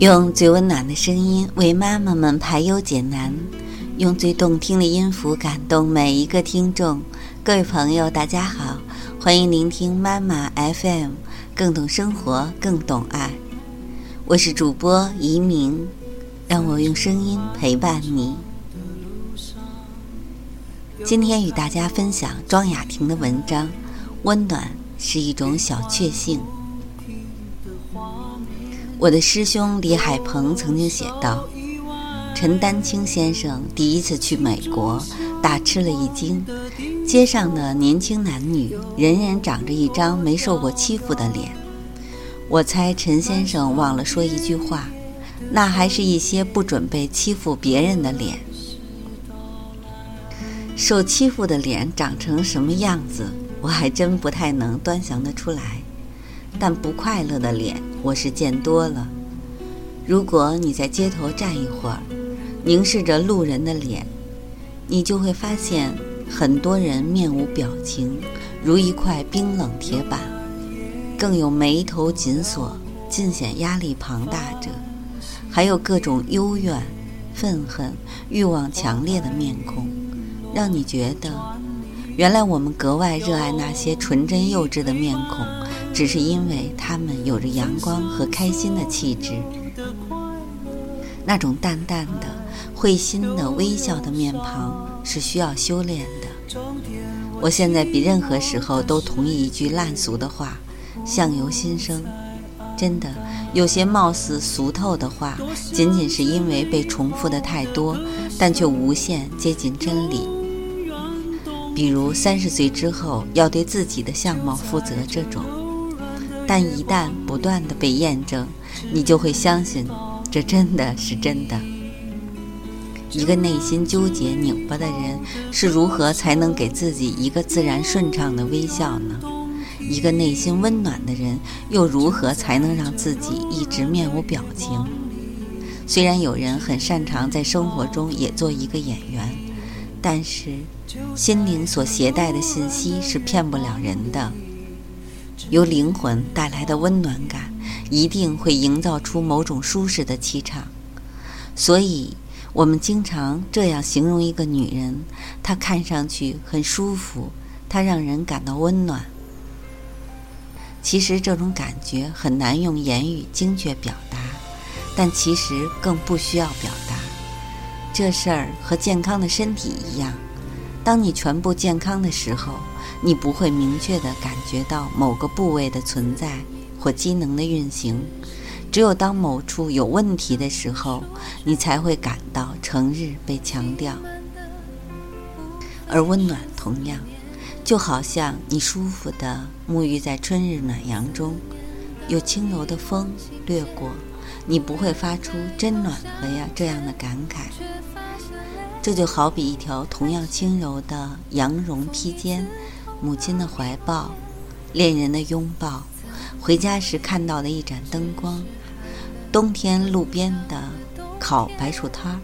用最温暖的声音为妈妈们排忧解难，用最动听的音符感动每一个听众。各位朋友，大家好，欢迎聆听妈妈 FM，更懂生活，更懂爱。我是主播移民，让我用声音陪伴你。今天与大家分享庄雅婷的文章，《温暖是一种小确幸》。我的师兄李海鹏曾经写道：“陈丹青先生第一次去美国，大吃了一惊。街上的年轻男女，人人长着一张没受过欺负的脸。我猜陈先生忘了说一句话，那还是一些不准备欺负别人的脸。受欺负的脸长成什么样子，我还真不太能端详得出来。”但不快乐的脸，我是见多了。如果你在街头站一会儿，凝视着路人的脸，你就会发现，很多人面无表情，如一块冰冷铁板；更有眉头紧锁、尽显压力庞大者，还有各种幽怨、愤恨、欲望强烈的面孔，让你觉得，原来我们格外热爱那些纯真幼稚的面孔。只是因为他们有着阳光和开心的气质，那种淡淡的、会心的微笑的面庞是需要修炼的。我现在比任何时候都同意一句烂俗的话：“相由心生。”真的，有些貌似俗透的话，仅仅是因为被重复的太多，但却无限接近真理。比如三十岁之后要对自己的相貌负责这种。但一旦不断的被验证，你就会相信，这真的是真的。一个内心纠结拧巴的人是如何才能给自己一个自然顺畅的微笑呢？一个内心温暖的人又如何才能让自己一直面无表情？虽然有人很擅长在生活中也做一个演员，但是心灵所携带的信息是骗不了人的。由灵魂带来的温暖感，一定会营造出某种舒适的气场。所以，我们经常这样形容一个女人：她看上去很舒服，她让人感到温暖。其实，这种感觉很难用言语精确表达，但其实更不需要表达。这事儿和健康的身体一样，当你全部健康的时候。你不会明确地感觉到某个部位的存在或机能的运行，只有当某处有问题的时候，你才会感到成日被强调。而温暖同样，就好像你舒服地沐浴在春日暖阳中，有轻柔的风掠过，你不会发出“真暖和呀”这样的感慨。这就好比一条同样轻柔的羊绒披肩。母亲的怀抱，恋人的拥抱，回家时看到的一盏灯光，冬天路边的烤白薯摊儿，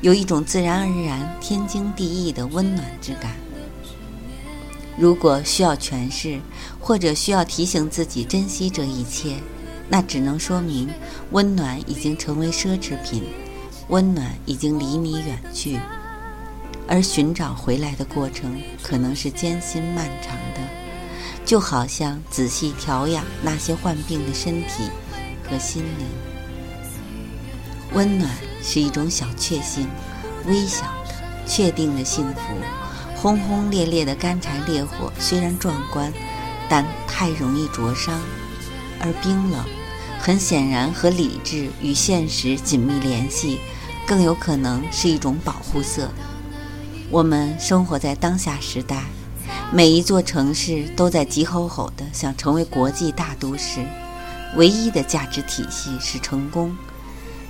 有一种自然而然、天经地义的温暖之感。如果需要诠释，或者需要提醒自己珍惜这一切，那只能说明温暖已经成为奢侈品，温暖已经离你远去。而寻找回来的过程可能是艰辛漫长的，就好像仔细调养那些患病的身体和心灵。温暖是一种小确幸，微小的、确定的幸福。轰轰烈烈的干柴烈火虽然壮观，但太容易灼伤；而冰冷，很显然和理智与现实紧密联系，更有可能是一种保护色。我们生活在当下时代，每一座城市都在急吼吼地想成为国际大都市。唯一的价值体系是成功。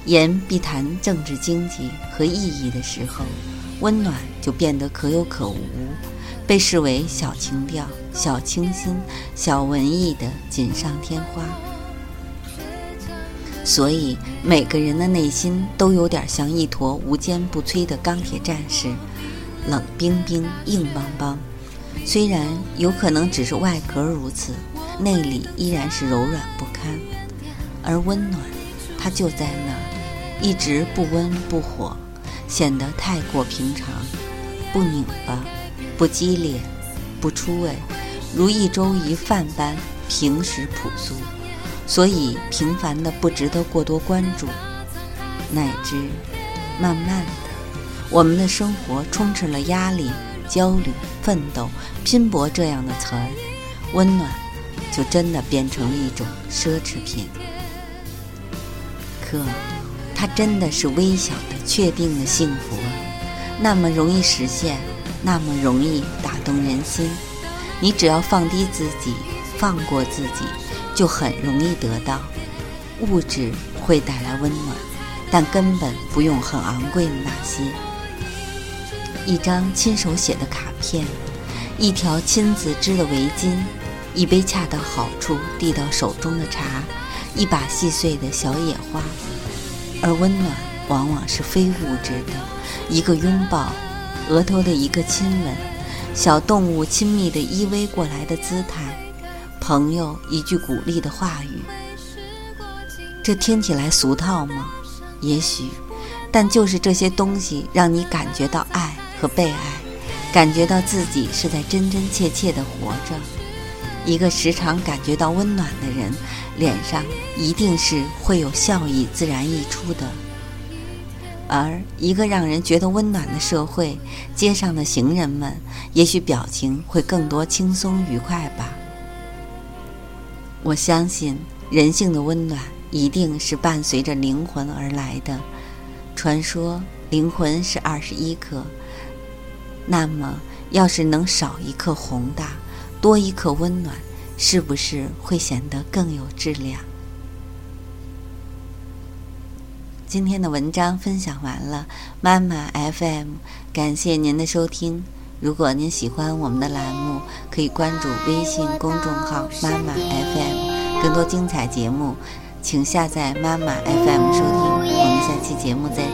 言必谈政治经济和意义的时候，温暖就变得可有可无，被视为小情调、小清新、小文艺的锦上添花。所以，每个人的内心都有点像一坨无坚不摧的钢铁战士。冷冰冰、硬邦邦，虽然有可能只是外壳如此，内里依然是柔软不堪。而温暖，它就在那儿，一直不温不火，显得太过平常，不拧巴，不激烈，不出味，如一粥一饭般平实朴素，所以平凡的不值得过多关注。乃至慢慢的，我们的生活充斥了压力、焦虑、奋斗、拼搏这样的词儿，温暖就真的变成了一种奢侈品。可，它真的是微小的、确定的幸福啊，那么容易实现，那么容易打动人心。你只要放低自己，放过自己，就很容易得到。物质会带来温暖，但根本不用很昂贵的那些。一张亲手写的卡片，一条亲自织的围巾，一杯恰到好处递到手中的茶。一把细碎的小野花，而温暖往往是非物质的，一个拥抱，额头的一个亲吻，小动物亲密的依偎过来的姿态，朋友一句鼓励的话语。这听起来俗套吗？也许，但就是这些东西让你感觉到爱和被爱，感觉到自己是在真真切切的活着。一个时常感觉到温暖的人，脸上一定是会有笑意自然溢出的。而一个让人觉得温暖的社会，街上的行人们也许表情会更多轻松愉快吧。我相信人性的温暖一定是伴随着灵魂而来的。传说灵魂是二十一克，那么要是能少一克宏大。多一颗温暖，是不是会显得更有质量？今天的文章分享完了，妈妈 FM，感谢您的收听。如果您喜欢我们的栏目，可以关注微信公众号“妈妈 FM”，更多精彩节目，请下载妈妈 FM 收听。我们下期节目再见。